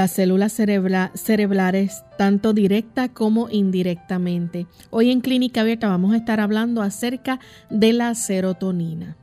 Las células cerebrales, tanto directa como indirectamente. Hoy en Clínica Abierta vamos a estar hablando acerca de la serotonina.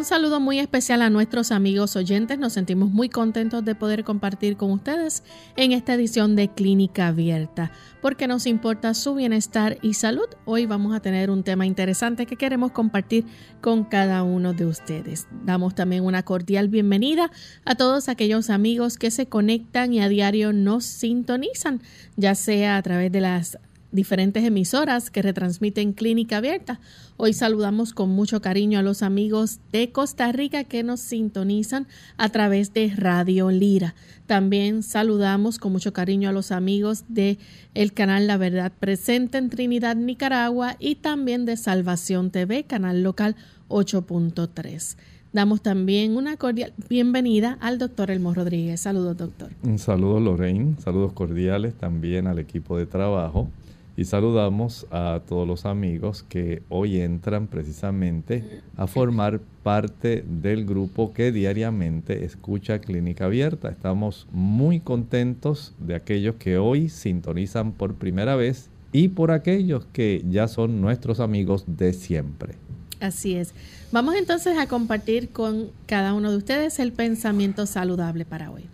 Un saludo muy especial a nuestros amigos oyentes. Nos sentimos muy contentos de poder compartir con ustedes en esta edición de Clínica Abierta, porque nos importa su bienestar y salud. Hoy vamos a tener un tema interesante que queremos compartir con cada uno de ustedes. Damos también una cordial bienvenida a todos aquellos amigos que se conectan y a diario nos sintonizan, ya sea a través de las diferentes emisoras que retransmiten Clínica Abierta. Hoy saludamos con mucho cariño a los amigos de Costa Rica que nos sintonizan a través de Radio Lira. También saludamos con mucho cariño a los amigos de el canal La Verdad Presente en Trinidad, Nicaragua y también de Salvación TV, canal local 8.3. Damos también una cordial bienvenida al doctor Elmo Rodríguez. Saludos, doctor. Un saludo, Lorraine. Saludos cordiales también al equipo de trabajo y saludamos a todos los amigos que hoy entran precisamente a formar parte del grupo que diariamente escucha Clínica Abierta. Estamos muy contentos de aquellos que hoy sintonizan por primera vez y por aquellos que ya son nuestros amigos de siempre. Así es. Vamos entonces a compartir con cada uno de ustedes el pensamiento saludable para hoy.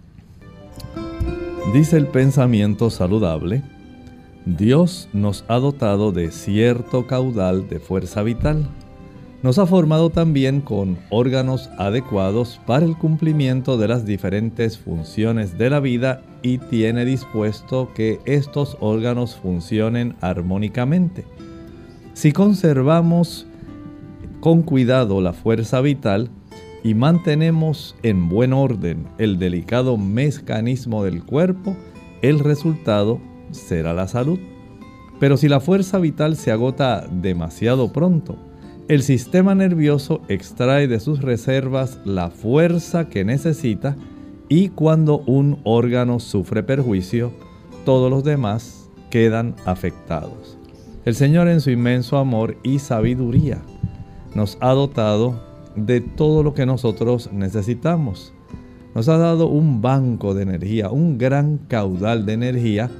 Dice el pensamiento saludable Dios nos ha dotado de cierto caudal de fuerza vital. Nos ha formado también con órganos adecuados para el cumplimiento de las diferentes funciones de la vida y tiene dispuesto que estos órganos funcionen armónicamente. Si conservamos con cuidado la fuerza vital y mantenemos en buen orden el delicado mecanismo del cuerpo, el resultado será la salud. Pero si la fuerza vital se agota demasiado pronto, el sistema nervioso extrae de sus reservas la fuerza que necesita y cuando un órgano sufre perjuicio, todos los demás quedan afectados. El Señor en su inmenso amor y sabiduría nos ha dotado de todo lo que nosotros necesitamos. Nos ha dado un banco de energía, un gran caudal de energía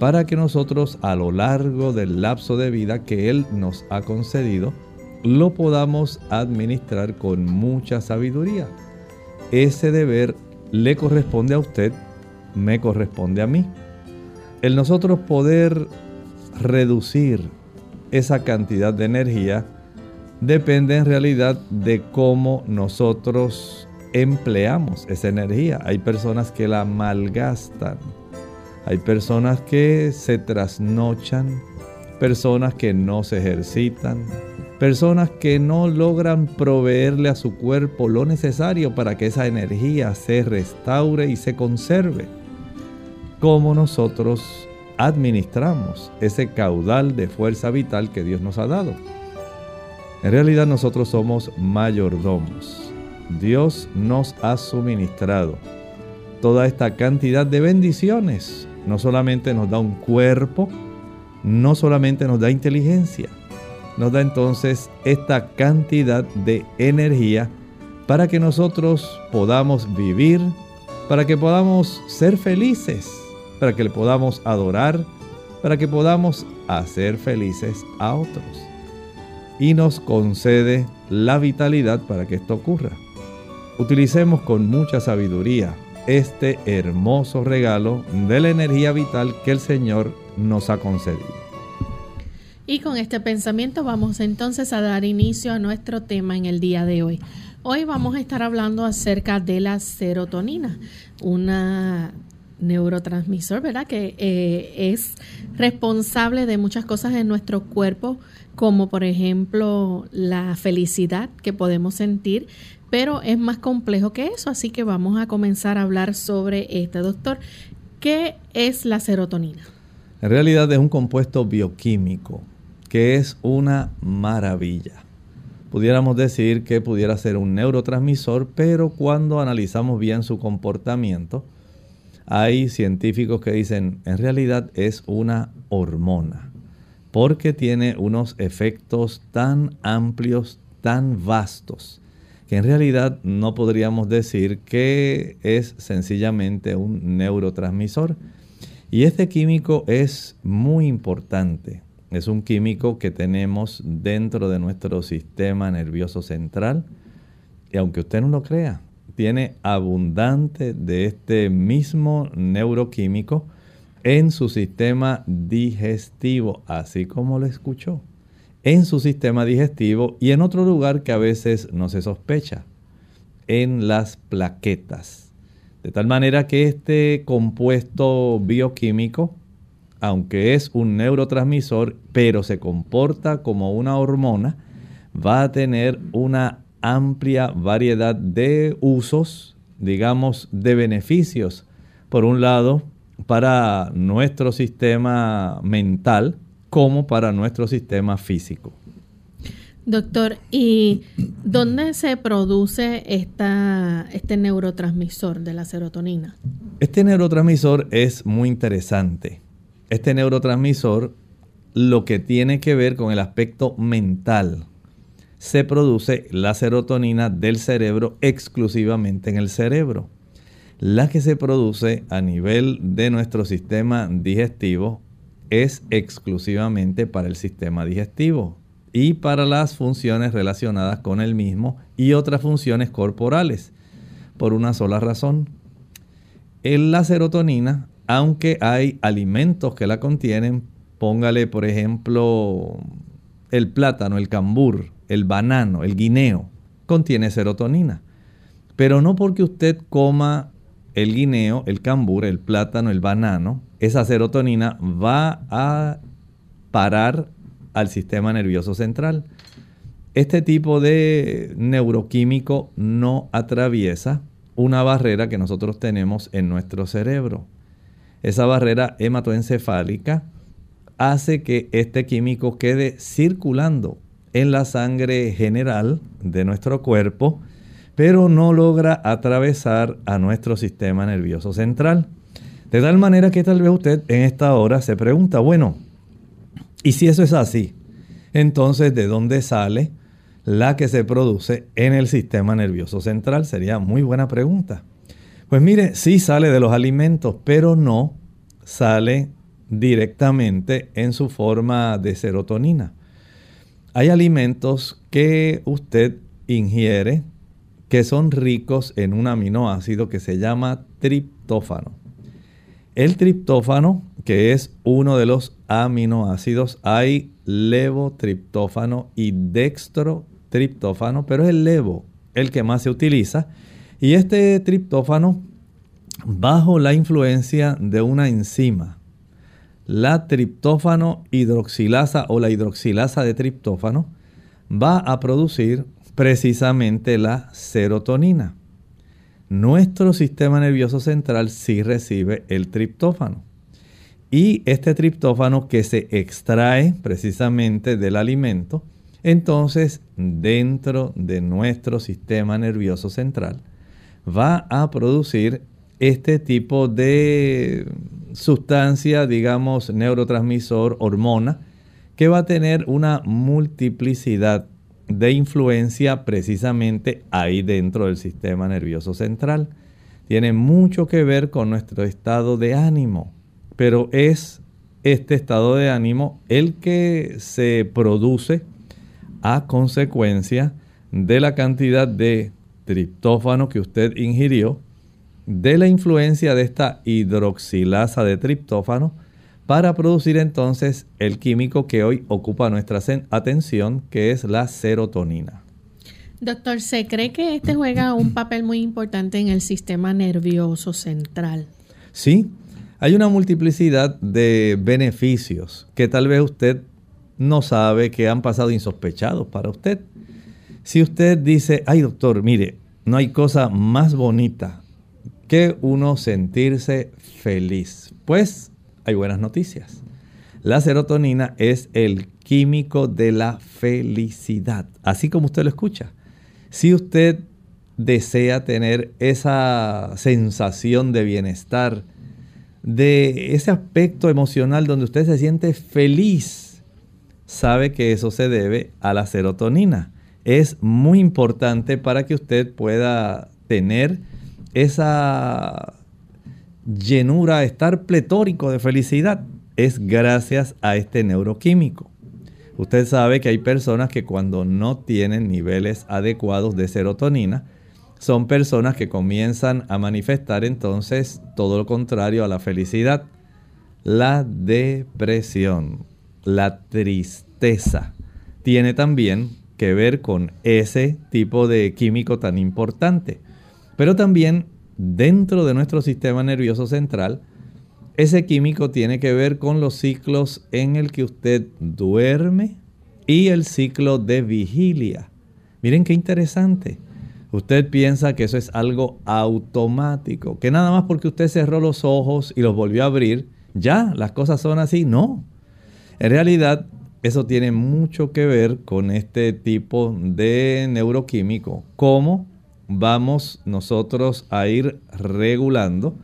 para que nosotros a lo largo del lapso de vida que Él nos ha concedido, lo podamos administrar con mucha sabiduría. Ese deber le corresponde a usted, me corresponde a mí. El nosotros poder reducir esa cantidad de energía depende en realidad de cómo nosotros empleamos esa energía. Hay personas que la malgastan hay personas que se trasnochan, personas que no se ejercitan, personas que no logran proveerle a su cuerpo lo necesario para que esa energía se restaure y se conserve. ¿Cómo nosotros administramos ese caudal de fuerza vital que Dios nos ha dado? En realidad nosotros somos mayordomos. Dios nos ha suministrado toda esta cantidad de bendiciones. No solamente nos da un cuerpo, no solamente nos da inteligencia, nos da entonces esta cantidad de energía para que nosotros podamos vivir, para que podamos ser felices, para que le podamos adorar, para que podamos hacer felices a otros. Y nos concede la vitalidad para que esto ocurra. Utilicemos con mucha sabiduría este hermoso regalo de la energía vital que el Señor nos ha concedido. Y con este pensamiento vamos entonces a dar inicio a nuestro tema en el día de hoy. Hoy vamos a estar hablando acerca de la serotonina, una neurotransmisor, ¿verdad? Que eh, es responsable de muchas cosas en nuestro cuerpo, como por ejemplo la felicidad que podemos sentir, pero es más complejo que eso, así que vamos a comenzar a hablar sobre este doctor. ¿Qué es la serotonina? En realidad es un compuesto bioquímico que es una maravilla. Pudiéramos decir que pudiera ser un neurotransmisor, pero cuando analizamos bien su comportamiento, hay científicos que dicen, en realidad es una hormona, porque tiene unos efectos tan amplios, tan vastos, que en realidad no podríamos decir que es sencillamente un neurotransmisor. Y este químico es muy importante. Es un químico que tenemos dentro de nuestro sistema nervioso central. Y aunque usted no lo crea, tiene abundante de este mismo neuroquímico en su sistema digestivo, así como lo escuchó en su sistema digestivo y en otro lugar que a veces no se sospecha, en las plaquetas. De tal manera que este compuesto bioquímico, aunque es un neurotransmisor, pero se comporta como una hormona, va a tener una amplia variedad de usos, digamos, de beneficios. Por un lado, para nuestro sistema mental, como para nuestro sistema físico. Doctor, ¿y dónde se produce esta, este neurotransmisor de la serotonina? Este neurotransmisor es muy interesante. Este neurotransmisor lo que tiene que ver con el aspecto mental. Se produce la serotonina del cerebro exclusivamente en el cerebro. La que se produce a nivel de nuestro sistema digestivo es exclusivamente para el sistema digestivo y para las funciones relacionadas con el mismo y otras funciones corporales, por una sola razón. En la serotonina, aunque hay alimentos que la contienen, póngale por ejemplo el plátano, el cambur, el banano, el guineo, contiene serotonina. Pero no porque usted coma el guineo, el cambur, el plátano, el banano, esa serotonina va a parar al sistema nervioso central. Este tipo de neuroquímico no atraviesa una barrera que nosotros tenemos en nuestro cerebro. Esa barrera hematoencefálica hace que este químico quede circulando en la sangre general de nuestro cuerpo pero no logra atravesar a nuestro sistema nervioso central. De tal manera que tal vez usted en esta hora se pregunta, bueno, ¿y si eso es así? Entonces, ¿de dónde sale la que se produce en el sistema nervioso central? Sería muy buena pregunta. Pues mire, sí sale de los alimentos, pero no sale directamente en su forma de serotonina. Hay alimentos que usted ingiere que son ricos en un aminoácido que se llama triptófano. El triptófano, que es uno de los aminoácidos, hay levotriptófano y dextrotriptófano, pero es el levo el que más se utiliza. Y este triptófano, bajo la influencia de una enzima, la triptófano hidroxilasa o la hidroxilasa de triptófano, va a producir precisamente la serotonina. Nuestro sistema nervioso central sí recibe el triptófano. Y este triptófano que se extrae precisamente del alimento, entonces dentro de nuestro sistema nervioso central va a producir este tipo de sustancia, digamos, neurotransmisor, hormona, que va a tener una multiplicidad de influencia precisamente ahí dentro del sistema nervioso central. Tiene mucho que ver con nuestro estado de ánimo, pero es este estado de ánimo el que se produce a consecuencia de la cantidad de triptófano que usted ingirió, de la influencia de esta hidroxilasa de triptófano, para producir entonces el químico que hoy ocupa nuestra atención, que es la serotonina. Doctor, ¿se cree que este juega un papel muy importante en el sistema nervioso central? Sí, hay una multiplicidad de beneficios que tal vez usted no sabe que han pasado insospechados para usted. Si usted dice, ay doctor, mire, no hay cosa más bonita que uno sentirse feliz. Pues hay buenas noticias. La serotonina es el químico de la felicidad, así como usted lo escucha. Si usted desea tener esa sensación de bienestar, de ese aspecto emocional donde usted se siente feliz, sabe que eso se debe a la serotonina. Es muy importante para que usted pueda tener esa llenura, estar pletórico de felicidad, es gracias a este neuroquímico. Usted sabe que hay personas que cuando no tienen niveles adecuados de serotonina, son personas que comienzan a manifestar entonces todo lo contrario a la felicidad. La depresión, la tristeza, tiene también que ver con ese tipo de químico tan importante. Pero también dentro de nuestro sistema nervioso central, ese químico tiene que ver con los ciclos en el que usted duerme y el ciclo de vigilia. Miren qué interesante. Usted piensa que eso es algo automático, que nada más porque usted cerró los ojos y los volvió a abrir, ya las cosas son así. No. En realidad, eso tiene mucho que ver con este tipo de neuroquímico, como vamos nosotros a ir regulando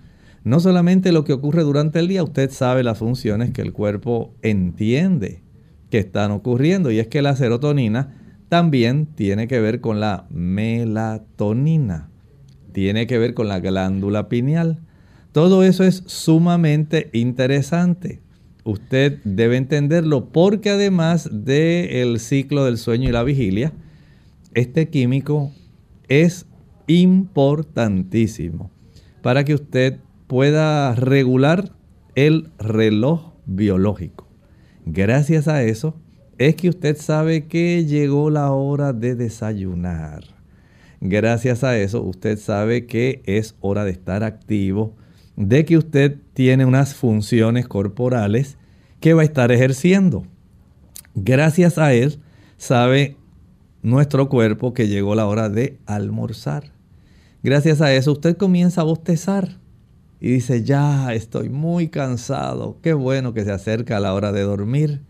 no solamente lo que ocurre durante el día, usted sabe las funciones que el cuerpo entiende que están ocurriendo y es que la serotonina también tiene que ver con la melatonina, tiene que ver con la glándula pineal. Todo eso es sumamente interesante. Usted debe entenderlo porque además del ciclo del sueño y la vigilia, este químico es importantísimo para que usted pueda regular el reloj biológico. Gracias a eso es que usted sabe que llegó la hora de desayunar. Gracias a eso usted sabe que es hora de estar activo, de que usted tiene unas funciones corporales que va a estar ejerciendo. Gracias a él sabe nuestro cuerpo que llegó la hora de almorzar. Gracias a eso usted comienza a bostezar y dice, ya estoy muy cansado, qué bueno que se acerca la hora de dormir.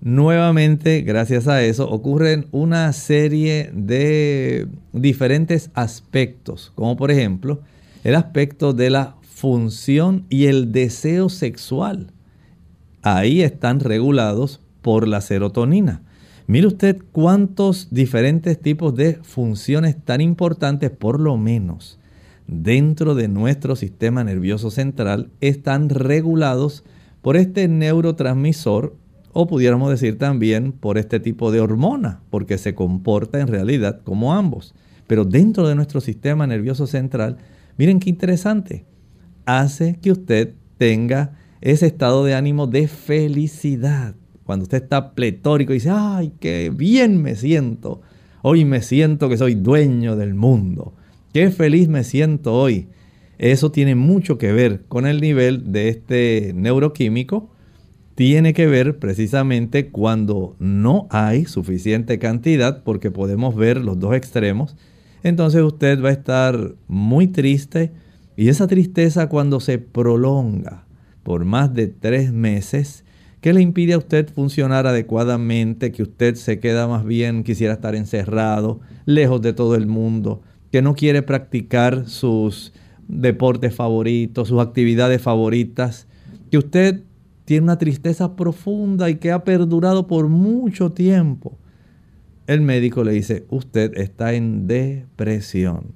Nuevamente, gracias a eso, ocurren una serie de diferentes aspectos, como por ejemplo el aspecto de la función y el deseo sexual. Ahí están regulados por la serotonina. Mire usted cuántos diferentes tipos de funciones tan importantes, por lo menos dentro de nuestro sistema nervioso central, están regulados por este neurotransmisor o pudiéramos decir también por este tipo de hormona, porque se comporta en realidad como ambos. Pero dentro de nuestro sistema nervioso central, miren qué interesante, hace que usted tenga ese estado de ánimo de felicidad cuando usted está pletórico y dice, ay, qué bien me siento. Hoy me siento que soy dueño del mundo. Qué feliz me siento hoy. Eso tiene mucho que ver con el nivel de este neuroquímico. Tiene que ver precisamente cuando no hay suficiente cantidad, porque podemos ver los dos extremos. Entonces usted va a estar muy triste y esa tristeza cuando se prolonga por más de tres meses, ¿Qué le impide a usted funcionar adecuadamente? Que usted se queda más bien, quisiera estar encerrado, lejos de todo el mundo, que no quiere practicar sus deportes favoritos, sus actividades favoritas, que usted tiene una tristeza profunda y que ha perdurado por mucho tiempo. El médico le dice, usted está en depresión.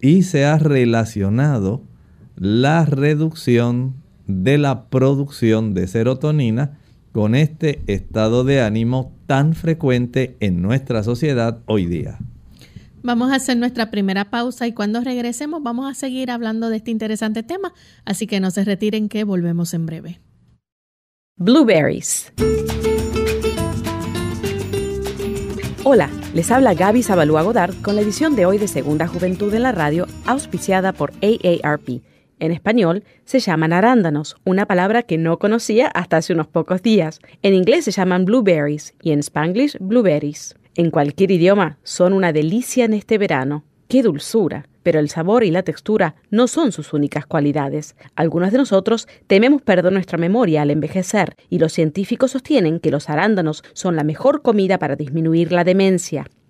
Y se ha relacionado la reducción de la producción de serotonina con este estado de ánimo tan frecuente en nuestra sociedad hoy día. Vamos a hacer nuestra primera pausa y cuando regresemos vamos a seguir hablando de este interesante tema, así que no se retiren que volvemos en breve. Blueberries. Hola, les habla Gaby Zabalúa Godard con la edición de hoy de Segunda Juventud en la Radio, auspiciada por AARP en español se llaman arándanos, una palabra que no conocía hasta hace unos pocos días. En inglés se llaman blueberries y en spanglish blueberries. En cualquier idioma son una delicia en este verano. ¡Qué dulzura! Pero el sabor y la textura no son sus únicas cualidades. Algunos de nosotros tememos perder nuestra memoria al envejecer y los científicos sostienen que los arándanos son la mejor comida para disminuir la demencia.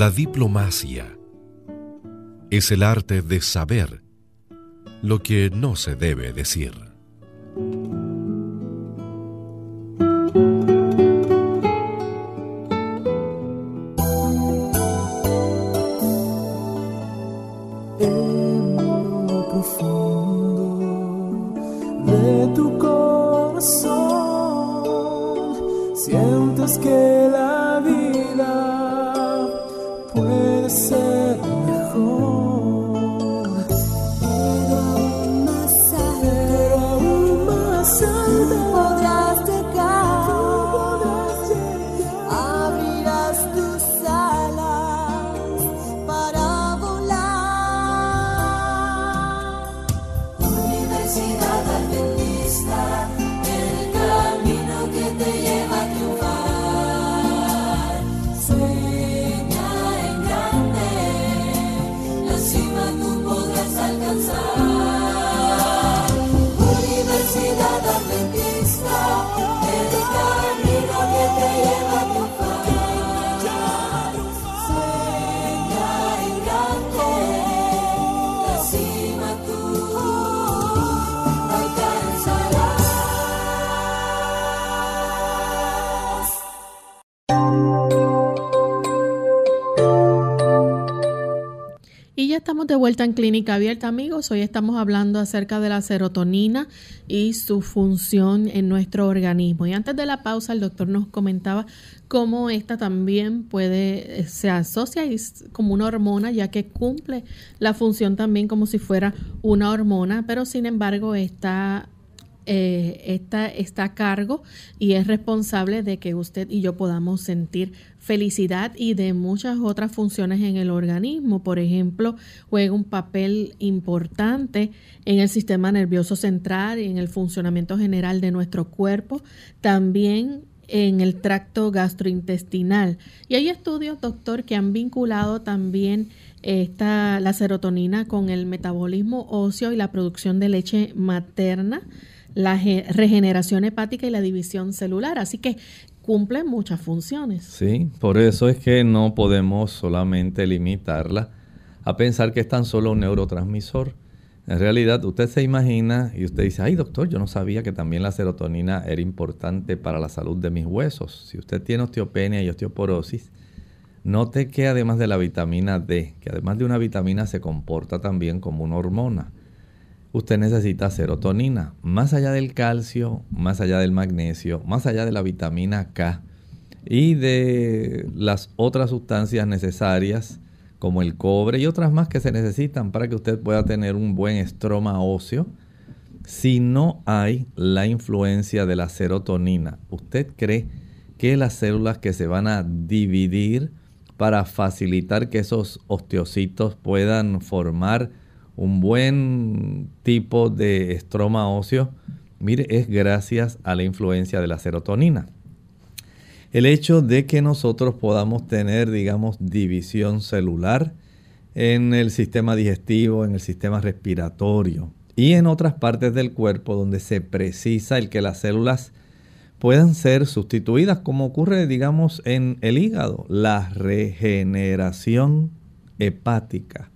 La diplomacia es el arte de saber lo que no se debe decir. de vuelta en Clínica Abierta, amigos. Hoy estamos hablando acerca de la serotonina y su función en nuestro organismo. Y antes de la pausa, el doctor nos comentaba cómo esta también puede, se asocia como una hormona, ya que cumple la función también como si fuera una hormona, pero sin embargo está eh, está, está a cargo y es responsable de que usted y yo podamos sentir felicidad y de muchas otras funciones en el organismo. Por ejemplo, juega un papel importante en el sistema nervioso central y en el funcionamiento general de nuestro cuerpo. También en el tracto gastrointestinal. Y hay estudios, doctor, que han vinculado también esta, la serotonina con el metabolismo óseo y la producción de leche materna la regeneración hepática y la división celular. Así que cumple muchas funciones. Sí, por eso es que no podemos solamente limitarla a pensar que es tan solo un neurotransmisor. En realidad, usted se imagina y usted dice, ay doctor, yo no sabía que también la serotonina era importante para la salud de mis huesos. Si usted tiene osteopenia y osteoporosis, note que además de la vitamina D, que además de una vitamina se comporta también como una hormona. Usted necesita serotonina. Más allá del calcio, más allá del magnesio, más allá de la vitamina K y de las otras sustancias necesarias como el cobre y otras más que se necesitan para que usted pueda tener un buen estroma óseo. Si no hay la influencia de la serotonina, ¿usted cree que las células que se van a dividir para facilitar que esos osteocitos puedan formar un buen tipo de estroma óseo, mire, es gracias a la influencia de la serotonina. El hecho de que nosotros podamos tener, digamos, división celular en el sistema digestivo, en el sistema respiratorio y en otras partes del cuerpo donde se precisa el que las células puedan ser sustituidas, como ocurre, digamos, en el hígado, la regeneración hepática.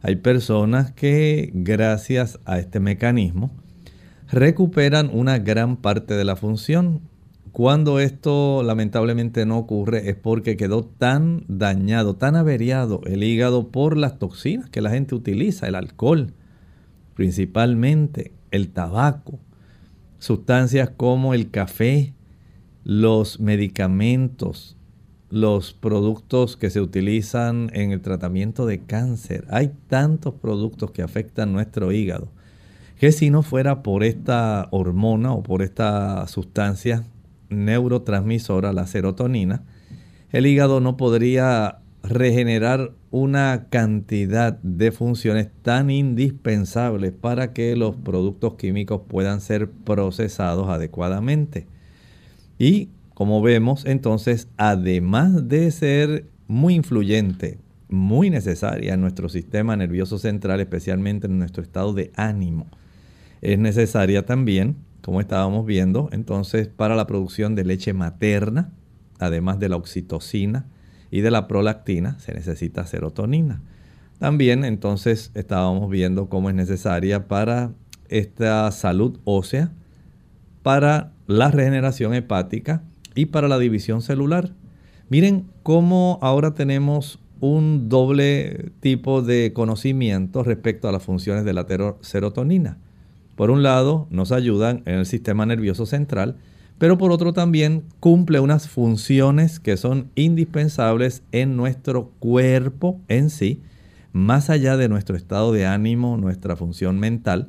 Hay personas que gracias a este mecanismo recuperan una gran parte de la función. Cuando esto lamentablemente no ocurre es porque quedó tan dañado, tan averiado el hígado por las toxinas que la gente utiliza, el alcohol, principalmente el tabaco, sustancias como el café, los medicamentos, los productos que se utilizan en el tratamiento de cáncer. Hay tantos productos que afectan nuestro hígado que si no fuera por esta hormona o por esta sustancia neurotransmisora, la serotonina, el hígado no podría regenerar una cantidad de funciones tan indispensables para que los productos químicos puedan ser procesados adecuadamente. Y como vemos, entonces, además de ser muy influyente, muy necesaria en nuestro sistema nervioso central, especialmente en nuestro estado de ánimo, es necesaria también, como estábamos viendo, entonces, para la producción de leche materna, además de la oxitocina y de la prolactina, se necesita serotonina. También, entonces, estábamos viendo cómo es necesaria para esta salud ósea, para la regeneración hepática, y para la división celular. Miren cómo ahora tenemos un doble tipo de conocimiento respecto a las funciones de la serotonina. Por un lado, nos ayudan en el sistema nervioso central, pero por otro también cumple unas funciones que son indispensables en nuestro cuerpo en sí, más allá de nuestro estado de ánimo, nuestra función mental,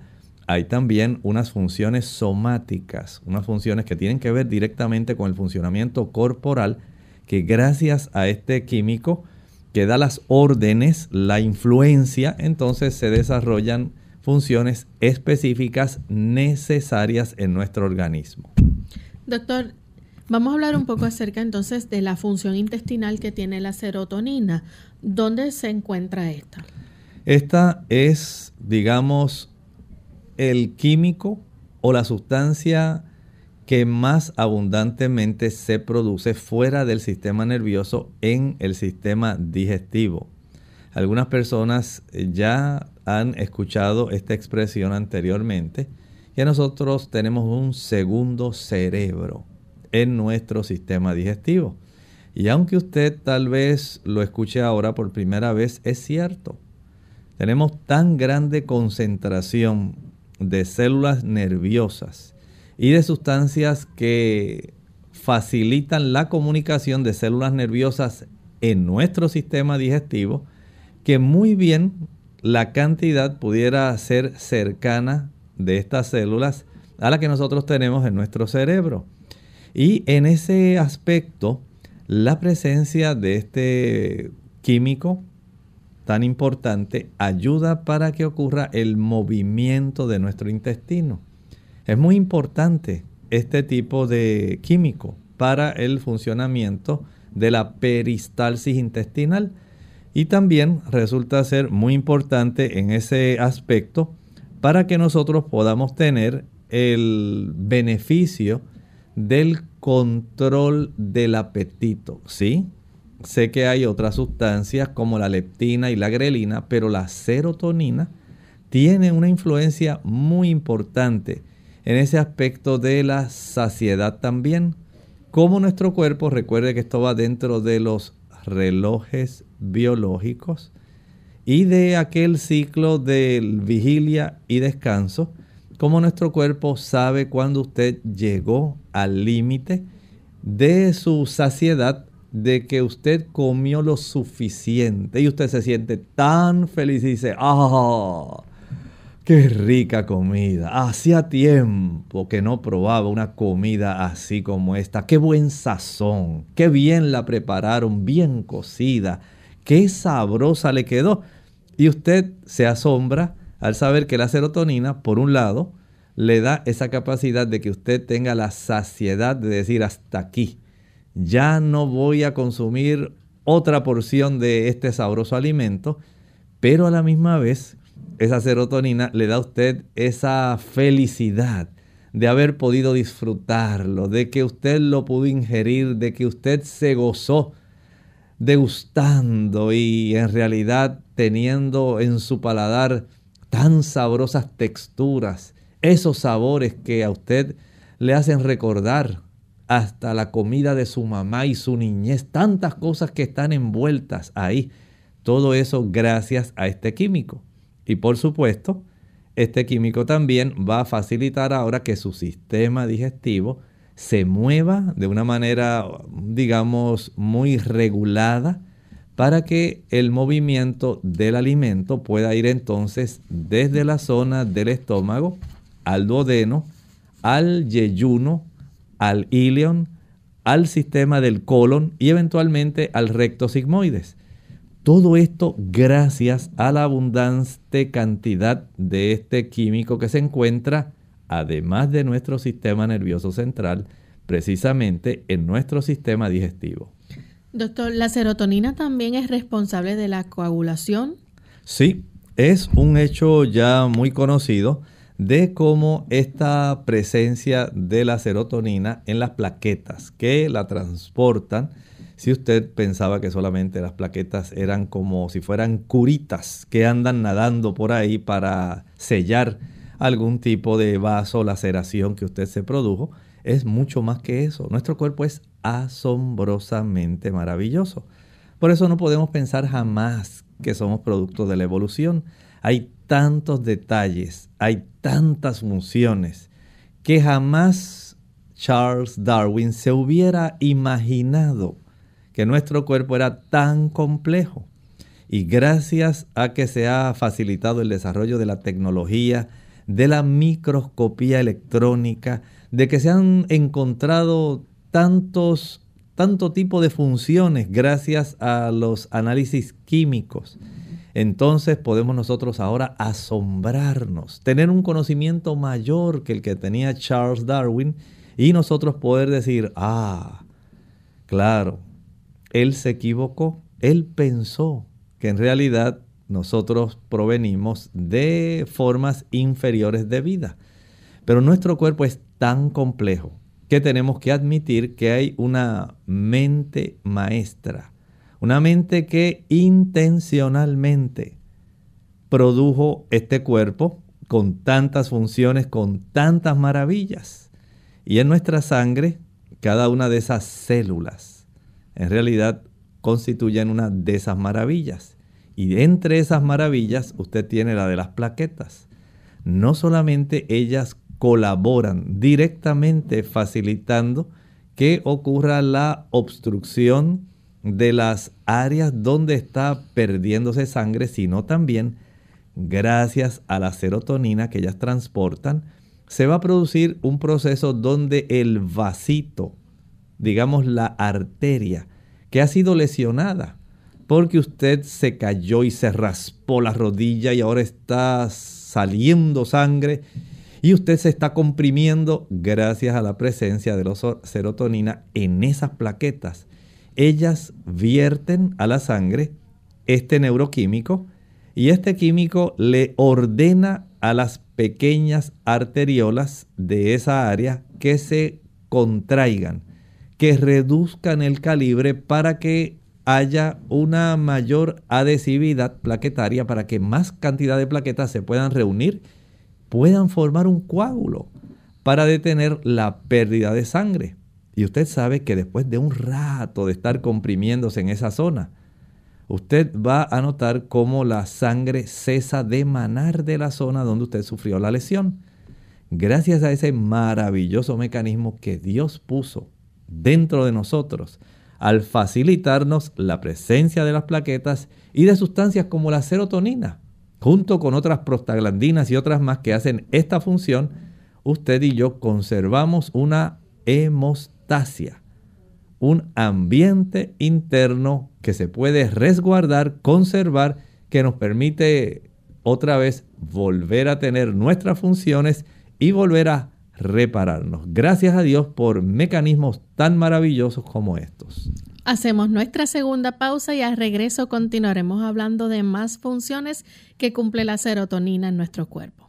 hay también unas funciones somáticas, unas funciones que tienen que ver directamente con el funcionamiento corporal, que gracias a este químico que da las órdenes, la influencia, entonces se desarrollan funciones específicas necesarias en nuestro organismo. Doctor, vamos a hablar un poco acerca entonces de la función intestinal que tiene la serotonina. ¿Dónde se encuentra esta? Esta es, digamos, el químico o la sustancia que más abundantemente se produce fuera del sistema nervioso en el sistema digestivo. Algunas personas eh, ya han escuchado esta expresión anteriormente, que nosotros tenemos un segundo cerebro en nuestro sistema digestivo. Y aunque usted tal vez lo escuche ahora por primera vez, es cierto. Tenemos tan grande concentración de células nerviosas y de sustancias que facilitan la comunicación de células nerviosas en nuestro sistema digestivo, que muy bien la cantidad pudiera ser cercana de estas células a la que nosotros tenemos en nuestro cerebro. Y en ese aspecto, la presencia de este químico tan importante ayuda para que ocurra el movimiento de nuestro intestino. Es muy importante este tipo de químico para el funcionamiento de la peristalsis intestinal y también resulta ser muy importante en ese aspecto para que nosotros podamos tener el beneficio del control del apetito, ¿sí? Sé que hay otras sustancias como la leptina y la grelina, pero la serotonina tiene una influencia muy importante en ese aspecto de la saciedad también. Como nuestro cuerpo, recuerde que esto va dentro de los relojes biológicos y de aquel ciclo de vigilia y descanso, como nuestro cuerpo sabe cuando usted llegó al límite de su saciedad, de que usted comió lo suficiente y usted se siente tan feliz y dice, ¡ah! ¡Qué rica comida! Hacía tiempo que no probaba una comida así como esta. ¡Qué buen sazón! ¡Qué bien la prepararon! Bien cocida. ¡Qué sabrosa le quedó! Y usted se asombra al saber que la serotonina, por un lado, le da esa capacidad de que usted tenga la saciedad de decir hasta aquí. Ya no voy a consumir otra porción de este sabroso alimento, pero a la misma vez esa serotonina le da a usted esa felicidad de haber podido disfrutarlo, de que usted lo pudo ingerir, de que usted se gozó degustando y en realidad teniendo en su paladar tan sabrosas texturas, esos sabores que a usted le hacen recordar hasta la comida de su mamá y su niñez, tantas cosas que están envueltas ahí. Todo eso gracias a este químico. Y por supuesto, este químico también va a facilitar ahora que su sistema digestivo se mueva de una manera, digamos, muy regulada para que el movimiento del alimento pueda ir entonces desde la zona del estómago al duodeno, al yeyuno, al ilion, al sistema del colon y eventualmente al recto sigmoides. Todo esto gracias a la abundante cantidad de este químico que se encuentra, además de nuestro sistema nervioso central, precisamente en nuestro sistema digestivo. Doctor, ¿la serotonina también es responsable de la coagulación? Sí, es un hecho ya muy conocido de cómo esta presencia de la serotonina en las plaquetas que la transportan si usted pensaba que solamente las plaquetas eran como si fueran curitas que andan nadando por ahí para sellar algún tipo de vaso, laceración que usted se produjo, es mucho más que eso. Nuestro cuerpo es asombrosamente maravilloso. Por eso no podemos pensar jamás que somos producto de la evolución. Hay tantos detalles, hay tantas funciones que jamás Charles Darwin se hubiera imaginado que nuestro cuerpo era tan complejo. Y gracias a que se ha facilitado el desarrollo de la tecnología, de la microscopía electrónica, de que se han encontrado tantos, tanto tipo de funciones gracias a los análisis químicos. Entonces podemos nosotros ahora asombrarnos, tener un conocimiento mayor que el que tenía Charles Darwin y nosotros poder decir, ah, claro, él se equivocó, él pensó que en realidad nosotros provenimos de formas inferiores de vida. Pero nuestro cuerpo es tan complejo que tenemos que admitir que hay una mente maestra, una mente que intencionalmente produjo este cuerpo con tantas funciones, con tantas maravillas. Y en nuestra sangre, cada una de esas células en realidad constituyen una de esas maravillas. Y entre esas maravillas usted tiene la de las plaquetas. No solamente ellas colaboran directamente facilitando que ocurra la obstrucción de las áreas donde está perdiéndose sangre, sino también gracias a la serotonina que ellas transportan, se va a producir un proceso donde el vasito digamos, la arteria que ha sido lesionada porque usted se cayó y se raspó la rodilla y ahora está saliendo sangre y usted se está comprimiendo gracias a la presencia de la serotonina en esas plaquetas. Ellas vierten a la sangre este neuroquímico y este químico le ordena a las pequeñas arteriolas de esa área que se contraigan que reduzcan el calibre para que haya una mayor adhesividad plaquetaria para que más cantidad de plaquetas se puedan reunir, puedan formar un coágulo para detener la pérdida de sangre. Y usted sabe que después de un rato de estar comprimiéndose en esa zona, usted va a notar cómo la sangre cesa de manar de la zona donde usted sufrió la lesión. Gracias a ese maravilloso mecanismo que Dios puso dentro de nosotros, al facilitarnos la presencia de las plaquetas y de sustancias como la serotonina, junto con otras prostaglandinas y otras más que hacen esta función, usted y yo conservamos una un ambiente interno que se puede resguardar, conservar, que nos permite otra vez volver a tener nuestras funciones y volver a repararnos. Gracias a Dios por mecanismos tan maravillosos como estos. Hacemos nuestra segunda pausa y al regreso continuaremos hablando de más funciones que cumple la serotonina en nuestro cuerpo.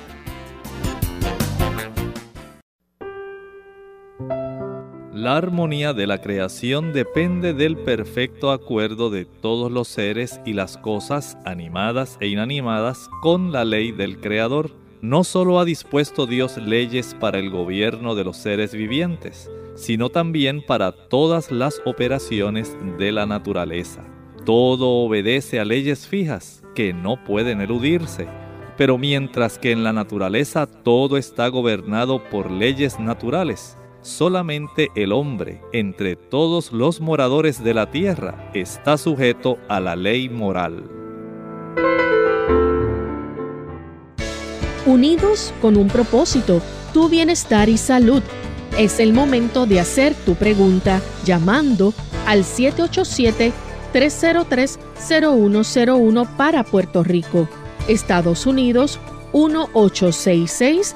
La armonía de la creación depende del perfecto acuerdo de todos los seres y las cosas, animadas e inanimadas, con la ley del Creador. No solo ha dispuesto Dios leyes para el gobierno de los seres vivientes, sino también para todas las operaciones de la naturaleza. Todo obedece a leyes fijas que no pueden eludirse. Pero mientras que en la naturaleza todo está gobernado por leyes naturales, solamente el hombre, entre todos los moradores de la tierra, está sujeto a la ley moral. Unidos con un propósito, tu bienestar y salud. Es el momento de hacer tu pregunta llamando al 787-303-0101 para Puerto Rico, Estados Unidos 1866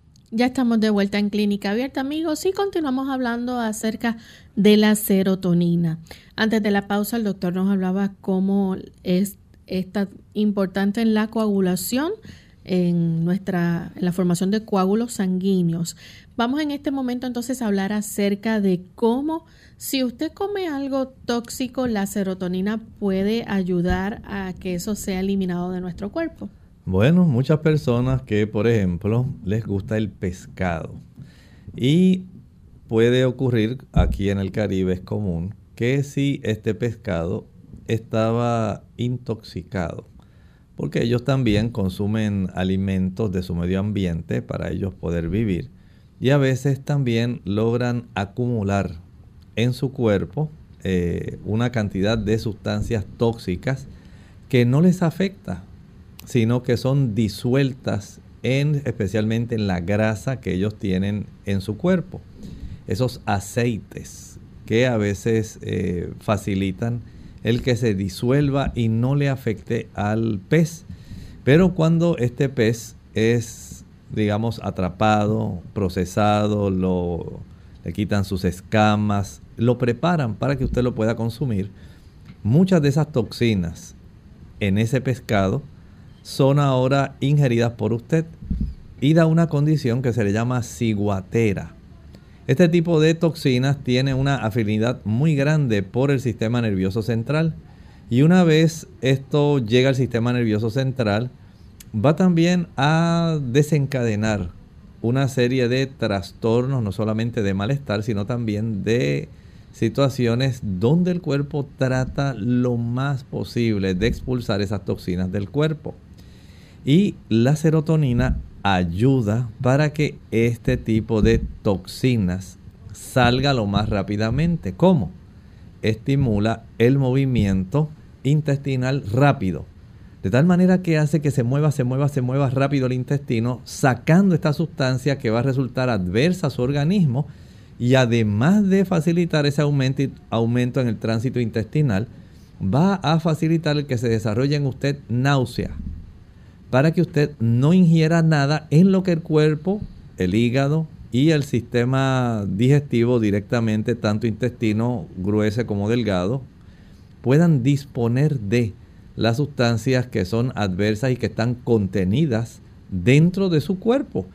Ya estamos de vuelta en Clínica Abierta, amigos, y continuamos hablando acerca de la serotonina. Antes de la pausa, el doctor nos hablaba cómo es esta importante en la coagulación, en nuestra en la formación de coágulos sanguíneos. Vamos en este momento entonces a hablar acerca de cómo si usted come algo tóxico, la serotonina puede ayudar a que eso sea eliminado de nuestro cuerpo. Bueno, muchas personas que, por ejemplo, les gusta el pescado. Y puede ocurrir, aquí en el Caribe es común, que si este pescado estaba intoxicado, porque ellos también consumen alimentos de su medio ambiente para ellos poder vivir, y a veces también logran acumular en su cuerpo eh, una cantidad de sustancias tóxicas que no les afecta sino que son disueltas en, especialmente en la grasa que ellos tienen en su cuerpo. Esos aceites que a veces eh, facilitan el que se disuelva y no le afecte al pez. Pero cuando este pez es, digamos, atrapado, procesado, lo, le quitan sus escamas, lo preparan para que usted lo pueda consumir, muchas de esas toxinas en ese pescado son ahora ingeridas por usted y da una condición que se le llama ciguatera. Este tipo de toxinas tiene una afinidad muy grande por el sistema nervioso central y una vez esto llega al sistema nervioso central va también a desencadenar una serie de trastornos, no solamente de malestar, sino también de situaciones donde el cuerpo trata lo más posible de expulsar esas toxinas del cuerpo. Y la serotonina ayuda para que este tipo de toxinas salga lo más rápidamente. ¿Cómo? Estimula el movimiento intestinal rápido. De tal manera que hace que se mueva, se mueva, se mueva rápido el intestino, sacando esta sustancia que va a resultar adversa a su organismo y además de facilitar ese aumento, aumento en el tránsito intestinal, va a facilitar el que se desarrolle en usted náusea, para que usted no ingiera nada en lo que el cuerpo, el hígado y el sistema digestivo directamente, tanto intestino grueso como delgado, puedan disponer de las sustancias que son adversas y que están contenidas dentro de su cuerpo.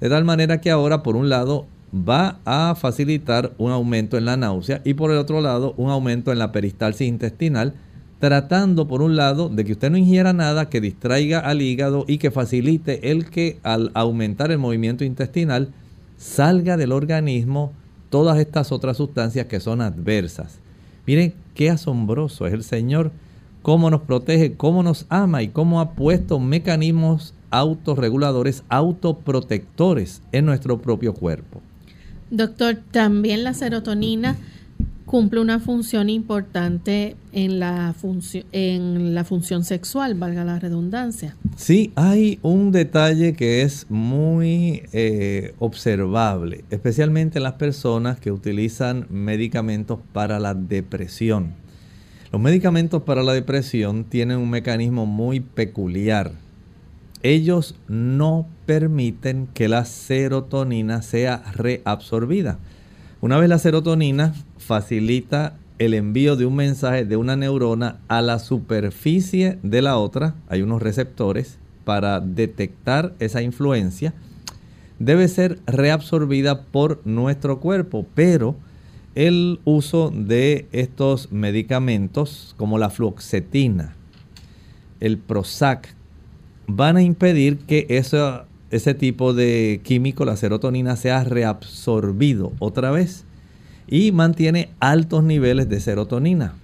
De tal manera que ahora, por un lado, va a facilitar un aumento en la náusea y por el otro lado un aumento en la peristalsis intestinal, tratando por un lado de que usted no ingiera nada que distraiga al hígado y que facilite el que al aumentar el movimiento intestinal salga del organismo todas estas otras sustancias que son adversas. Miren qué asombroso es el Señor, cómo nos protege, cómo nos ama y cómo ha puesto mecanismos autorreguladores, autoprotectores en nuestro propio cuerpo. Doctor, también la serotonina cumple una función importante en la, función, en la función sexual, valga la redundancia. Sí, hay un detalle que es muy eh, observable, especialmente en las personas que utilizan medicamentos para la depresión. Los medicamentos para la depresión tienen un mecanismo muy peculiar ellos no permiten que la serotonina sea reabsorbida. Una vez la serotonina facilita el envío de un mensaje de una neurona a la superficie de la otra, hay unos receptores para detectar esa influencia, debe ser reabsorbida por nuestro cuerpo, pero el uso de estos medicamentos como la fluoxetina, el Prozac, van a impedir que ese tipo de químico, la serotonina, sea reabsorbido otra vez y mantiene altos niveles de serotonina.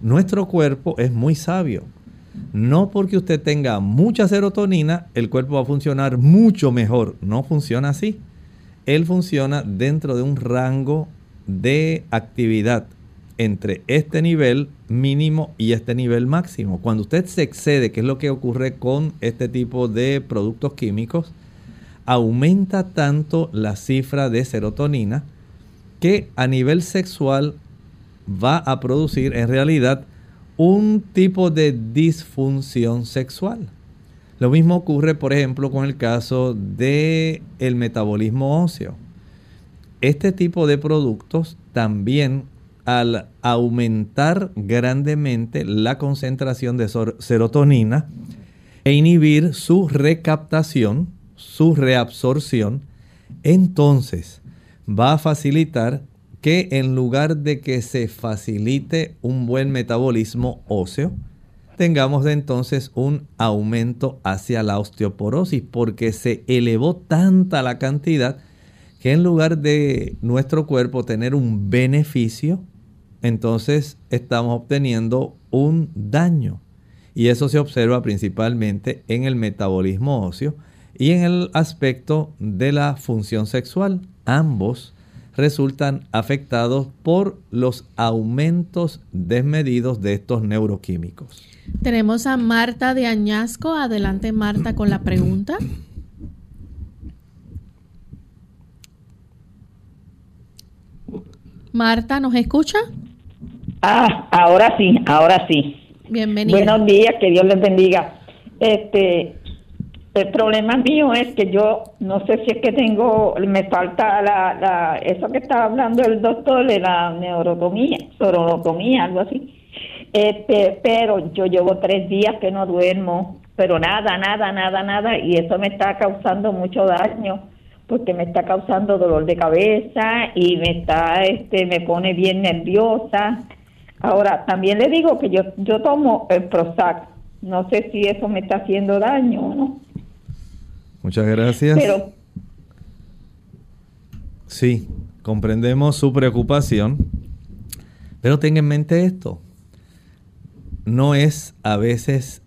Nuestro cuerpo es muy sabio. No porque usted tenga mucha serotonina, el cuerpo va a funcionar mucho mejor. No funciona así. Él funciona dentro de un rango de actividad entre este nivel mínimo y este nivel máximo. Cuando usted se excede, que es lo que ocurre con este tipo de productos químicos, aumenta tanto la cifra de serotonina que a nivel sexual va a producir en realidad un tipo de disfunción sexual. Lo mismo ocurre, por ejemplo, con el caso de el metabolismo óseo. Este tipo de productos también al aumentar grandemente la concentración de serotonina e inhibir su recaptación, su reabsorción, entonces va a facilitar que en lugar de que se facilite un buen metabolismo óseo, tengamos entonces un aumento hacia la osteoporosis porque se elevó tanta la cantidad que en lugar de nuestro cuerpo tener un beneficio, entonces estamos obteniendo un daño. Y eso se observa principalmente en el metabolismo óseo y en el aspecto de la función sexual. Ambos resultan afectados por los aumentos desmedidos de estos neuroquímicos. Tenemos a Marta de Añasco. Adelante Marta con la pregunta. Marta, ¿nos escucha? Ah, ahora sí, ahora sí. Bienvenida. Buenos días, que Dios les bendiga. Este, el problema mío es que yo no sé si es que tengo, me falta la, la eso que estaba hablando el doctor de la neurotomía, sorotomía, algo así. Este, pero yo llevo tres días que no duermo, pero nada, nada, nada, nada, y eso me está causando mucho daño porque me está causando dolor de cabeza y me está, este, me pone bien nerviosa Ahora, también le digo que yo, yo tomo el Prozac. No sé si eso me está haciendo daño o no. Muchas gracias. Pero, sí, comprendemos su preocupación, pero tenga en mente esto. No es a veces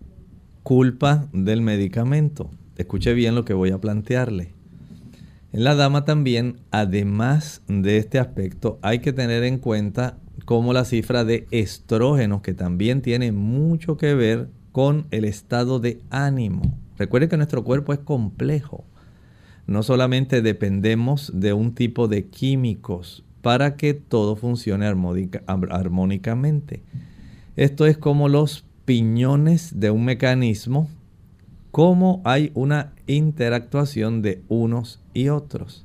culpa del medicamento. Escuche bien lo que voy a plantearle. En la dama también, además de este aspecto, hay que tener en cuenta como la cifra de estrógenos, que también tiene mucho que ver con el estado de ánimo. Recuerde que nuestro cuerpo es complejo. No solamente dependemos de un tipo de químicos para que todo funcione armónicamente. Esto es como los piñones de un mecanismo, cómo hay una interactuación de unos y otros.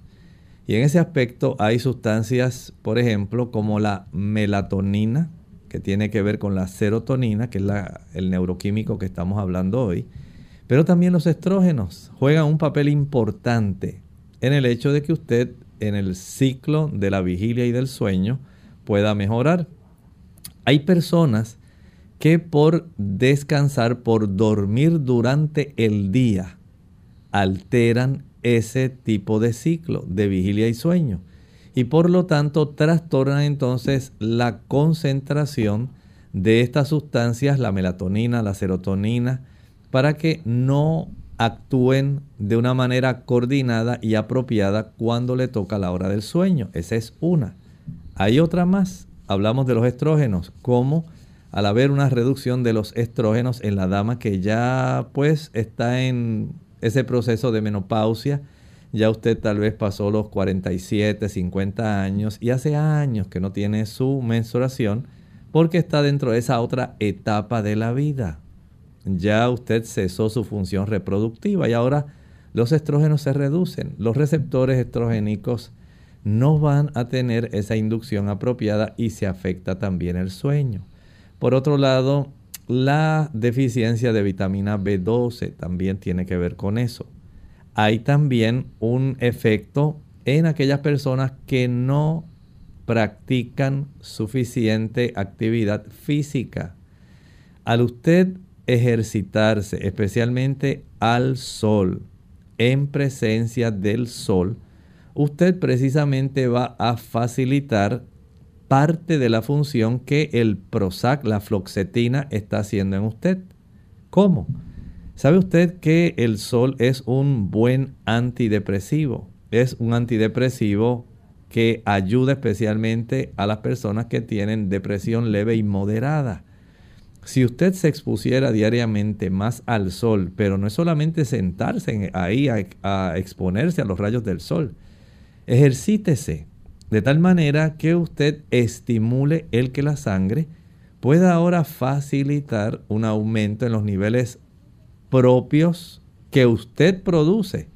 Y en ese aspecto hay sustancias, por ejemplo, como la melatonina, que tiene que ver con la serotonina, que es el neuroquímico que estamos hablando hoy. Pero también los estrógenos juegan un papel importante en el hecho de que usted en el ciclo de la vigilia y del sueño pueda mejorar. Hay personas que por descansar, por dormir durante el día, alteran ese tipo de ciclo de vigilia y sueño. Y por lo tanto trastornan entonces la concentración de estas sustancias, la melatonina, la serotonina, para que no actúen de una manera coordinada y apropiada cuando le toca la hora del sueño. Esa es una. Hay otra más. Hablamos de los estrógenos, como al haber una reducción de los estrógenos en la dama que ya pues está en ese proceso de menopausia. Ya usted tal vez pasó los 47, 50 años y hace años que no tiene su menstruación porque está dentro de esa otra etapa de la vida. Ya usted cesó su función reproductiva y ahora los estrógenos se reducen. Los receptores estrogénicos no van a tener esa inducción apropiada y se afecta también el sueño. Por otro lado, la deficiencia de vitamina B12 también tiene que ver con eso. Hay también un efecto en aquellas personas que no practican suficiente actividad física. Al usted ejercitarse, especialmente al sol, en presencia del sol, usted precisamente va a facilitar parte de la función que el Prozac, la floxetina, está haciendo en usted. ¿Cómo? ¿Sabe usted que el sol es un buen antidepresivo? Es un antidepresivo que ayuda especialmente a las personas que tienen depresión leve y moderada. Si usted se expusiera diariamente más al sol, pero no es solamente sentarse ahí a, exponerse a los rayos del sol, ejercítese, de tal manera que usted estimule el que la sangre pueda ahora facilitar un aumento en los niveles propios que usted produce.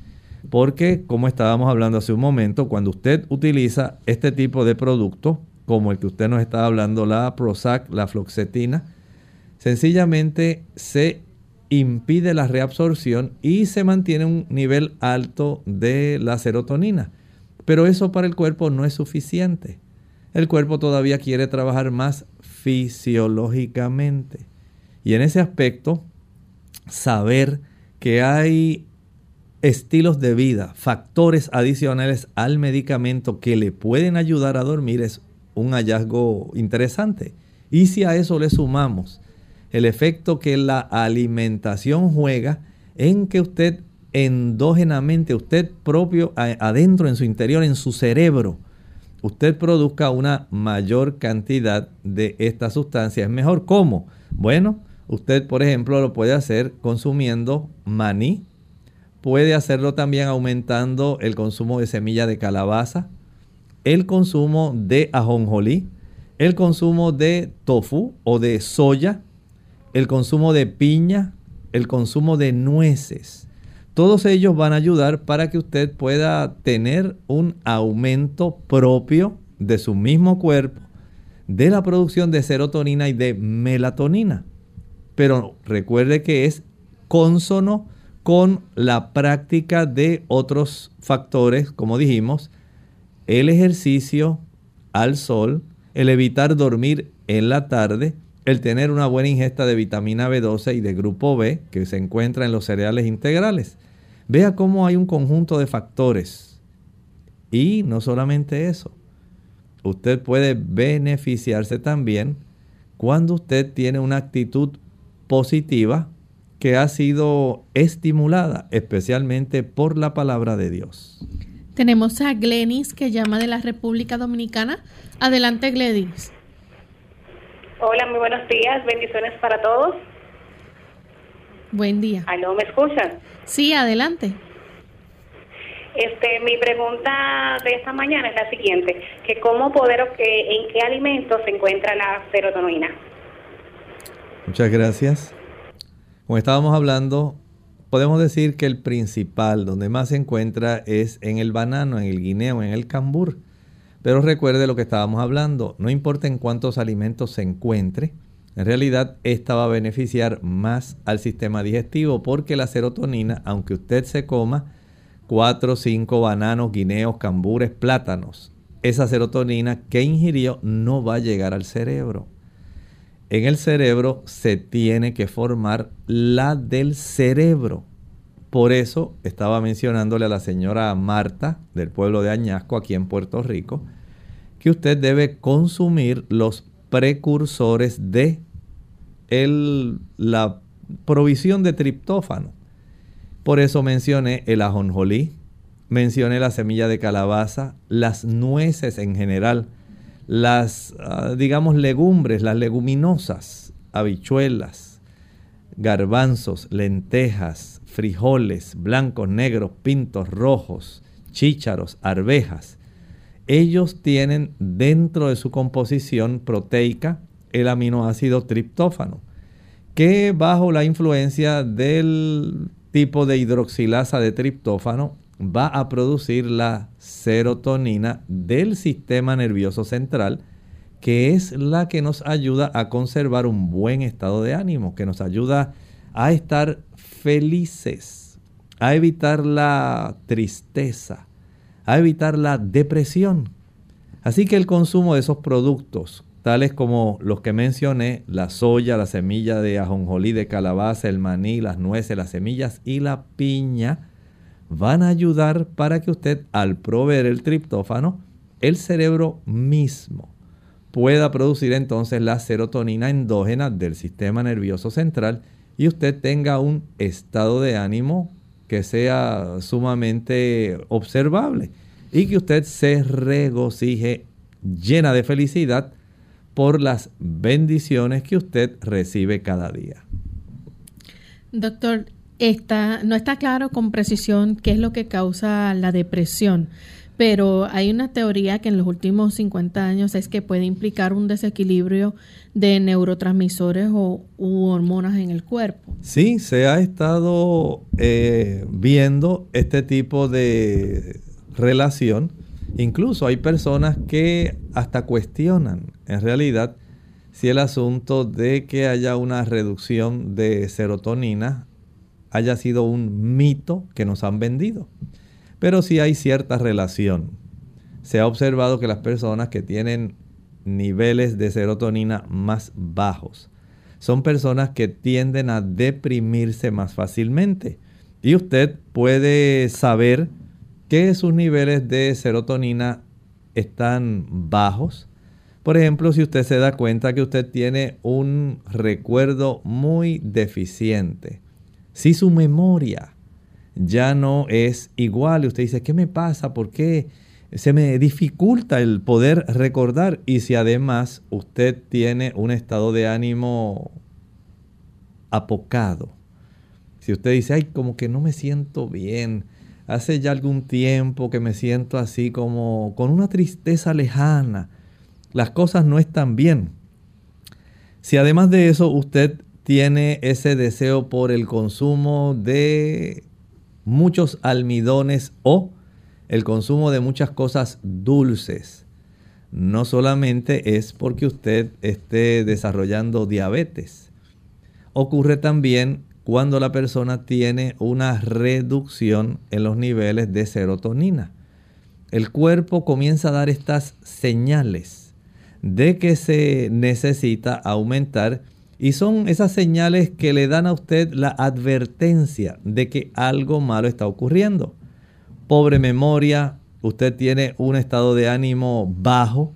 Porque, como estábamos hablando hace un momento, cuando usted utiliza este tipo de producto, como el que usted nos está hablando, la Prozac, la floxetina, sencillamente se impide la reabsorción y se mantiene un nivel alto de la serotonina. Pero eso para el cuerpo no es suficiente. El cuerpo todavía quiere trabajar más fisiológicamente. Y en ese aspecto, saber que hay estilos de vida, factores adicionales al medicamento que le pueden ayudar a dormir es un hallazgo interesante. Y si a eso le sumamos el efecto que la alimentación juega en que usted endógenamente, usted propio adentro, en su interior, en su cerebro, usted produzca una mayor cantidad de esta sustancia. ¿Es mejor cómo? Bueno, usted, por ejemplo, lo puede hacer consumiendo maní. Puede hacerlo también aumentando el consumo de semilla de calabaza, el consumo de ajonjolí, el consumo de tofu o de soya, el consumo de piña, el consumo de nueces. Todos ellos van a ayudar para que usted pueda tener un aumento propio de su mismo cuerpo de la producción de serotonina y de melatonina. Pero recuerde que es consono con la práctica de otros factores, como dijimos, el ejercicio al sol, el evitar dormir en la tarde, el tener una buena ingesta de vitamina B12 y de grupo B que se encuentra en los cereales integrales. Vea cómo hay un conjunto de factores. Y no solamente eso, usted puede beneficiarse también cuando usted tiene una actitud positiva que ha sido estimulada especialmente por la palabra de Dios. Tenemos a Glenis que llama de la República Dominicana. Adelante, Glenis. Hola, muy buenos días. Bendiciones para todos. Buen día. ¿Aló, me escuchan? Sí, adelante. Este, mi pregunta de esta mañana es la siguiente, que cómo poder, en qué alimentos se encuentra la serotonina. Muchas gracias. Como estábamos hablando, podemos decir que el principal, donde más se encuentra, es en el banano, en el guineo, en el cambur. Pero recuerde lo que estábamos hablando, no importa en cuántos alimentos se encuentre, en realidad esta va a beneficiar más al sistema digestivo porque la serotonina, aunque usted se coma 4 o 5 bananos, guineos, cambures, plátanos, esa serotonina que ingirió no va a llegar al cerebro en el cerebro se tiene que formar la del cerebro. Por eso estaba mencionándole a la señora Marta del pueblo de Añasco, aquí en Puerto Rico, que usted debe consumir los precursores de la provisión de triptófano. Por eso mencioné el ajonjolí, mencioné la semilla de calabaza, las nueces en general, las, ah, digamos, legumbres, las leguminosas, habichuelas, garbanzos, lentejas, frijoles, blancos, negros, pintos, rojos, chícharos, arvejas. Ellos tienen dentro de su composición proteica el aminoácido triptófano, que bajo la influencia del tipo de hidroxilasa de triptófano va a producir la serotonina del sistema nervioso central, que es la que nos ayuda a conservar un buen estado de ánimo, que nos ayuda a estar felices, a evitar la tristeza, a evitar la depresión. Así que el consumo de esos productos, tales como los que mencioné, la soya, la semilla de ajonjolí, de calabaza, el maní, las nueces, las semillas y la piña, van a ayudar para que usted al proveer el triptófano, el cerebro mismo pueda producir entonces la serotonina endógena del sistema nervioso central y usted tenga un estado de ánimo que sea sumamente observable y que usted se regocije llena de felicidad por las bendiciones que usted recibe cada día. Doctor, no está claro con precisión qué es lo que causa la depresión, pero hay una teoría que en los últimos 50 años es que puede implicar un desequilibrio de neurotransmisores o u hormonas en el cuerpo. Sí, se ha estado eh, viendo este tipo de relación. Incluso hay personas que hasta cuestionan en realidad si el asunto de que haya una reducción de serotonina haya sido un mito que nos han vendido. Pero sí hay cierta relación. Se ha observado que las personas que tienen niveles de serotonina más bajos son personas que tienden a deprimirse más fácilmente. Y usted puede saber que sus niveles de serotonina están bajos. Por ejemplo, si usted se da cuenta que usted tiene un recuerdo muy deficiente, si su memoria ya no es igual y usted dice, ¿qué me pasa? ¿Por qué se me dificulta el poder recordar? Y si además usted tiene un estado de ánimo apocado, si usted dice, ay, como que no me siento bien, hace ya algún tiempo que me siento así como con una tristeza lejana, las cosas no están bien. Si además de eso usted tiene ese deseo por el consumo de muchos almidones o el consumo de muchas cosas dulces. No solamente es porque usted esté desarrollando diabetes. Ocurre también cuando la persona tiene una reducción en los niveles de serotonina. El cuerpo comienza a dar estas señales de que se necesita aumentar y son esas señales que le dan a usted la advertencia de que algo malo está ocurriendo. Pobre memoria, usted tiene un estado de ánimo bajo,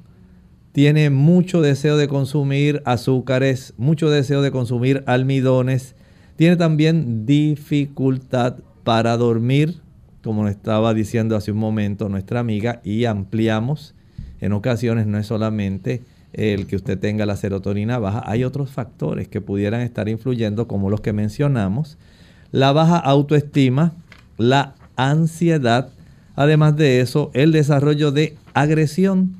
tiene mucho deseo de consumir azúcares, mucho deseo de consumir almidones, tiene también dificultad para dormir, como nos estaba diciendo hace un momento nuestra amiga, y ampliamos. En ocasiones no es solamente el que usted tenga la serotonina baja. Hay otros factores que pudieran estar influyendo, como los que mencionamos. La baja autoestima, la ansiedad, además de eso, el desarrollo de agresión.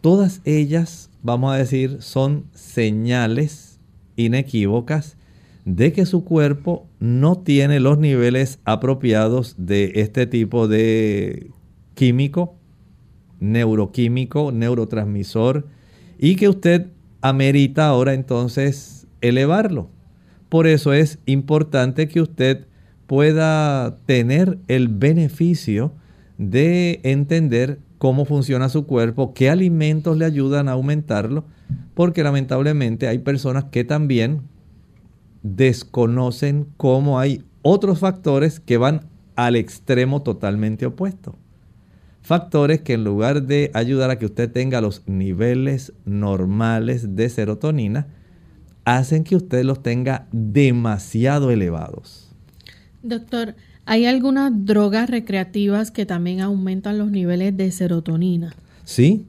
Todas ellas, vamos a decir, son señales inequívocas de que su cuerpo no tiene los niveles apropiados de este tipo de químico, neuroquímico, neurotransmisor, y que usted amerita ahora entonces elevarlo. Por eso es importante que usted pueda tener el beneficio de entender cómo funciona su cuerpo, qué alimentos le ayudan a aumentarlo, porque lamentablemente hay personas que también desconocen cómo hay otros factores que van al extremo totalmente opuesto factores que en lugar de ayudar a que usted tenga los niveles normales de serotonina, hacen que usted los tenga demasiado elevados. Doctor, ¿hay algunas drogas recreativas que también aumentan los niveles de serotonina? Sí,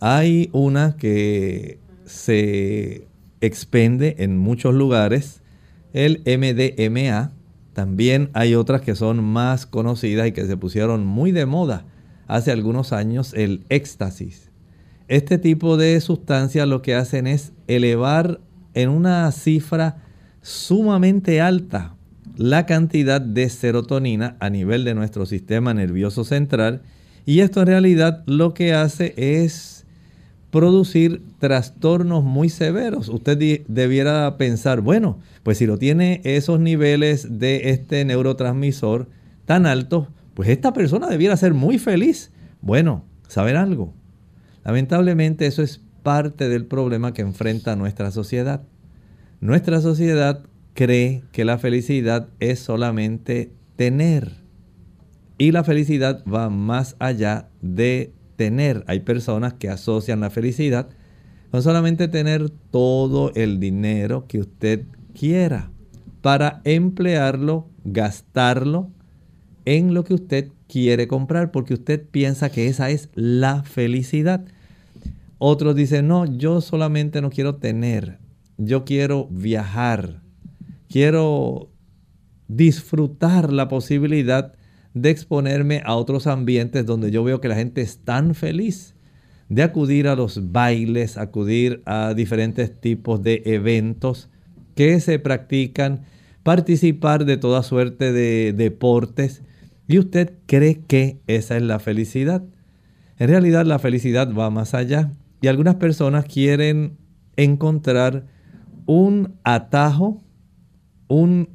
hay una que se expende en muchos lugares, el MDMA. También hay otras que son más conocidas y que se pusieron muy de moda hace algunos años el éxtasis. Este tipo de sustancias lo que hacen es elevar en una cifra sumamente alta la cantidad de serotonina a nivel de nuestro sistema nervioso central y esto en realidad lo que hace es producir trastornos muy severos. Usted debiera pensar, bueno, pues si lo tiene esos niveles de este neurotransmisor tan altos, pues esta persona debiera ser muy feliz. Bueno, ¿saben algo? Lamentablemente eso es parte del problema que enfrenta nuestra sociedad. Nuestra sociedad cree que la felicidad es solamente tener. Y la felicidad va más allá de tener. Hay personas que asocian la felicidad con solamente tener todo el dinero que usted quiera para emplearlo, gastarlo en lo que usted quiere comprar porque usted piensa que esa es la felicidad. Otros dicen, no, yo solamente no quiero tener, yo quiero viajar, quiero disfrutar la posibilidad de exponerme a otros ambientes donde yo veo que la gente es tan feliz, de acudir a los bailes, acudir a diferentes tipos de eventos que se practican, participar de toda suerte de deportes y usted cree que esa es la felicidad. En realidad la felicidad va más allá. Y algunas personas quieren encontrar un atajo, un,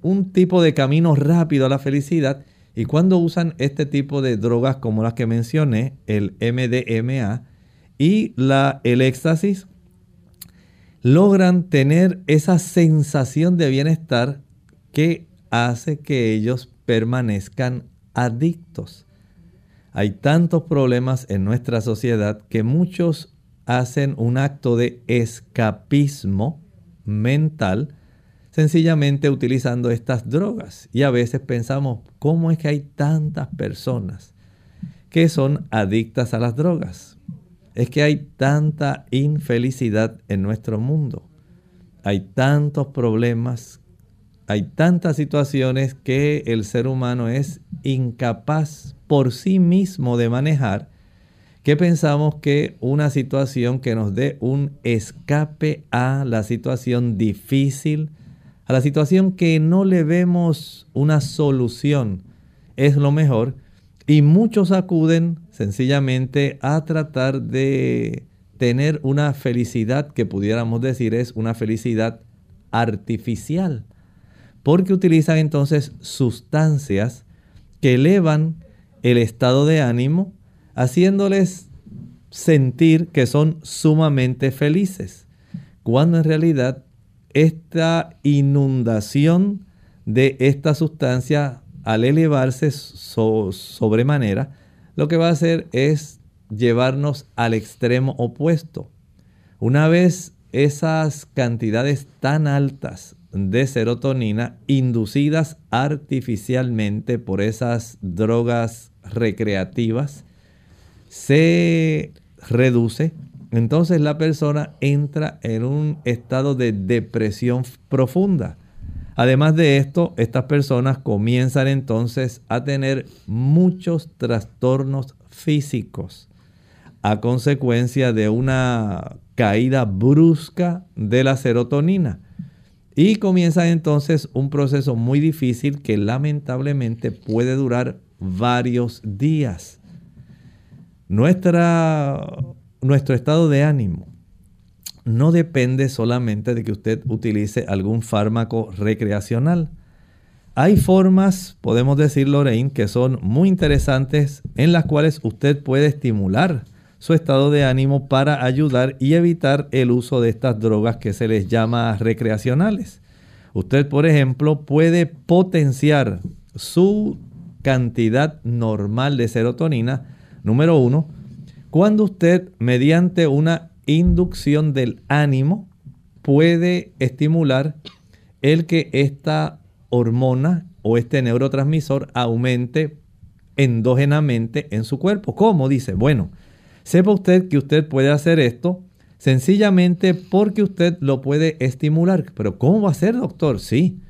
un tipo de camino rápido a la felicidad. Y cuando usan este tipo de drogas como las que mencioné, el MDMA y la, el éxtasis, logran tener esa sensación de bienestar que hace que ellos permanezcan adictos. Hay tantos problemas en nuestra sociedad que muchos hacen un acto de escapismo mental sencillamente utilizando estas drogas. Y a veces pensamos, ¿cómo es que hay tantas personas que son adictas a las drogas? Es que hay tanta infelicidad en nuestro mundo. Hay tantos problemas hay tantas situaciones que el ser humano es incapaz por sí mismo de manejar que pensamos que una situación que nos dé un escape a la situación difícil, a la situación que no le vemos una solución, es lo mejor. Y muchos acuden sencillamente a tratar de tener una felicidad que pudiéramos decir es una felicidad artificial porque utilizan entonces sustancias que elevan el estado de ánimo, haciéndoles sentir que son sumamente felices, cuando en realidad esta inundación de esta sustancia al elevarse sobremanera, lo que va a hacer es llevarnos al extremo opuesto. Una vez esas cantidades tan altas de serotonina inducidas artificialmente por esas drogas recreativas se reduce entonces la persona entra en un estado de depresión profunda. Además de esto, estas personas comienzan entonces a tener muchos trastornos físicos a consecuencia de una caída brusca de la serotonina. Y comienza entonces un proceso muy difícil que lamentablemente puede durar varios días. Nuestra, nuestro estado de ánimo no depende solamente de que usted utilice algún fármaco recreacional. Hay formas, podemos decir Lorraine, que son muy interesantes en las cuales usted puede estimular su estado de ánimo para ayudar y evitar el uso de estas drogas que se les llama recreacionales. Usted, por ejemplo, puede potenciar su cantidad normal de serotonina, número uno, cuando usted mediante una inducción del ánimo puede estimular el que esta hormona o este neurotransmisor aumente endógenamente en su cuerpo. ¿Cómo? Dice, bueno, sepa usted que usted puede hacer esto sencillamente porque usted lo puede estimular. Pero ¿cómo va a ser, doctor? Sí.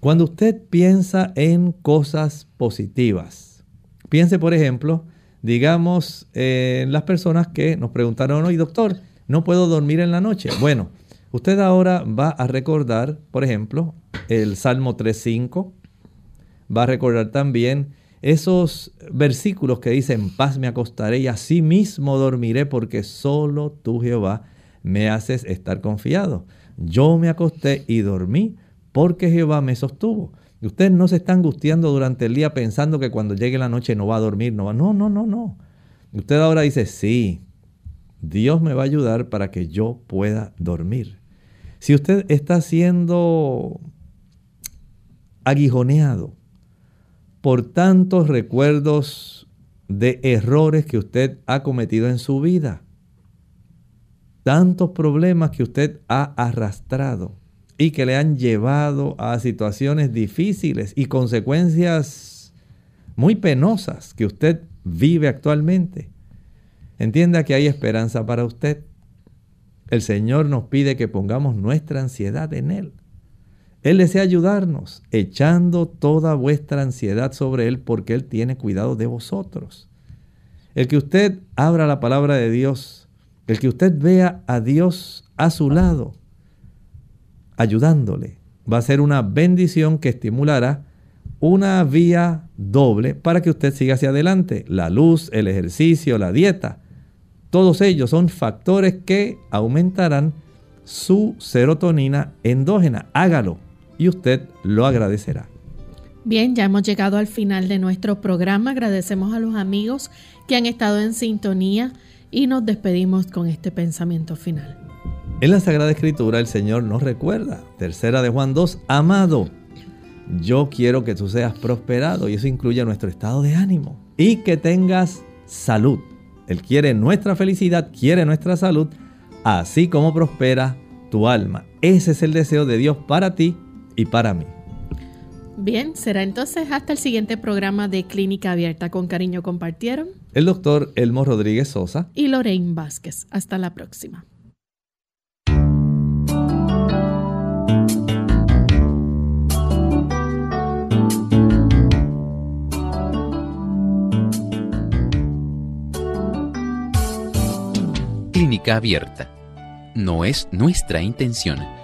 Cuando usted piensa en cosas positivas, piense, por ejemplo, digamos, en las personas que nos preguntaron hoy, doctor, no puedo dormir en la noche. Bueno, usted ahora va a recordar, por ejemplo, el Salmo 3.5, va a recordar también esos versículos que dicen, paz me acostaré y así mismo dormiré porque solo tú Jehová me haces estar confiado. Yo me acosté y dormí porque Jehová me sostuvo. Usted no se está angustiando durante el día pensando que cuando llegue la noche no va a dormir, no va. No, no, no, no. Usted ahora dice, sí, Dios me va a ayudar para que yo pueda dormir. Si usted está siendo aguijoneado por tantos recuerdos de errores que usted ha cometido en su vida, tantos problemas que usted ha arrastrado, y que le han llevado a situaciones difíciles y consecuencias muy penosas que usted vive actualmente. Entienda que hay esperanza para usted. El Señor nos pide que pongamos nuestra ansiedad en Él. Él desea ayudarnos, echando toda vuestra ansiedad sobre Él porque Él tiene cuidado de vosotros. El que usted abra la palabra de Dios, el que usted vea a Dios a su lado, ayudándole. Va a ser una bendición que estimulará una vía doble para que usted siga hacia adelante. La luz, el ejercicio, la dieta. Todos ellos son factores que aumentarán su serotonina endógena. Hágalo y usted lo agradecerá. Bien, ya hemos llegado al final de nuestro programa. Agradecemos a los amigos que han estado en sintonía y nos despedimos con este pensamiento final. En la Sagrada Escritura el Señor nos recuerda, tercera de Juan 2, amado, yo quiero que tú seas prosperado y eso incluye nuestro estado de ánimo y que tengas salud. Él quiere nuestra felicidad, quiere nuestra salud, así como prospera tu alma. Ese es el deseo de Dios para ti y para mí. Bien, será entonces hasta el siguiente programa de Clínica Abierta. Con cariño compartieron el doctor Elmo Rodríguez Sosa y Lorraine Vázquez. Hasta la próxima. Clínica Abierta. No es nuestra intención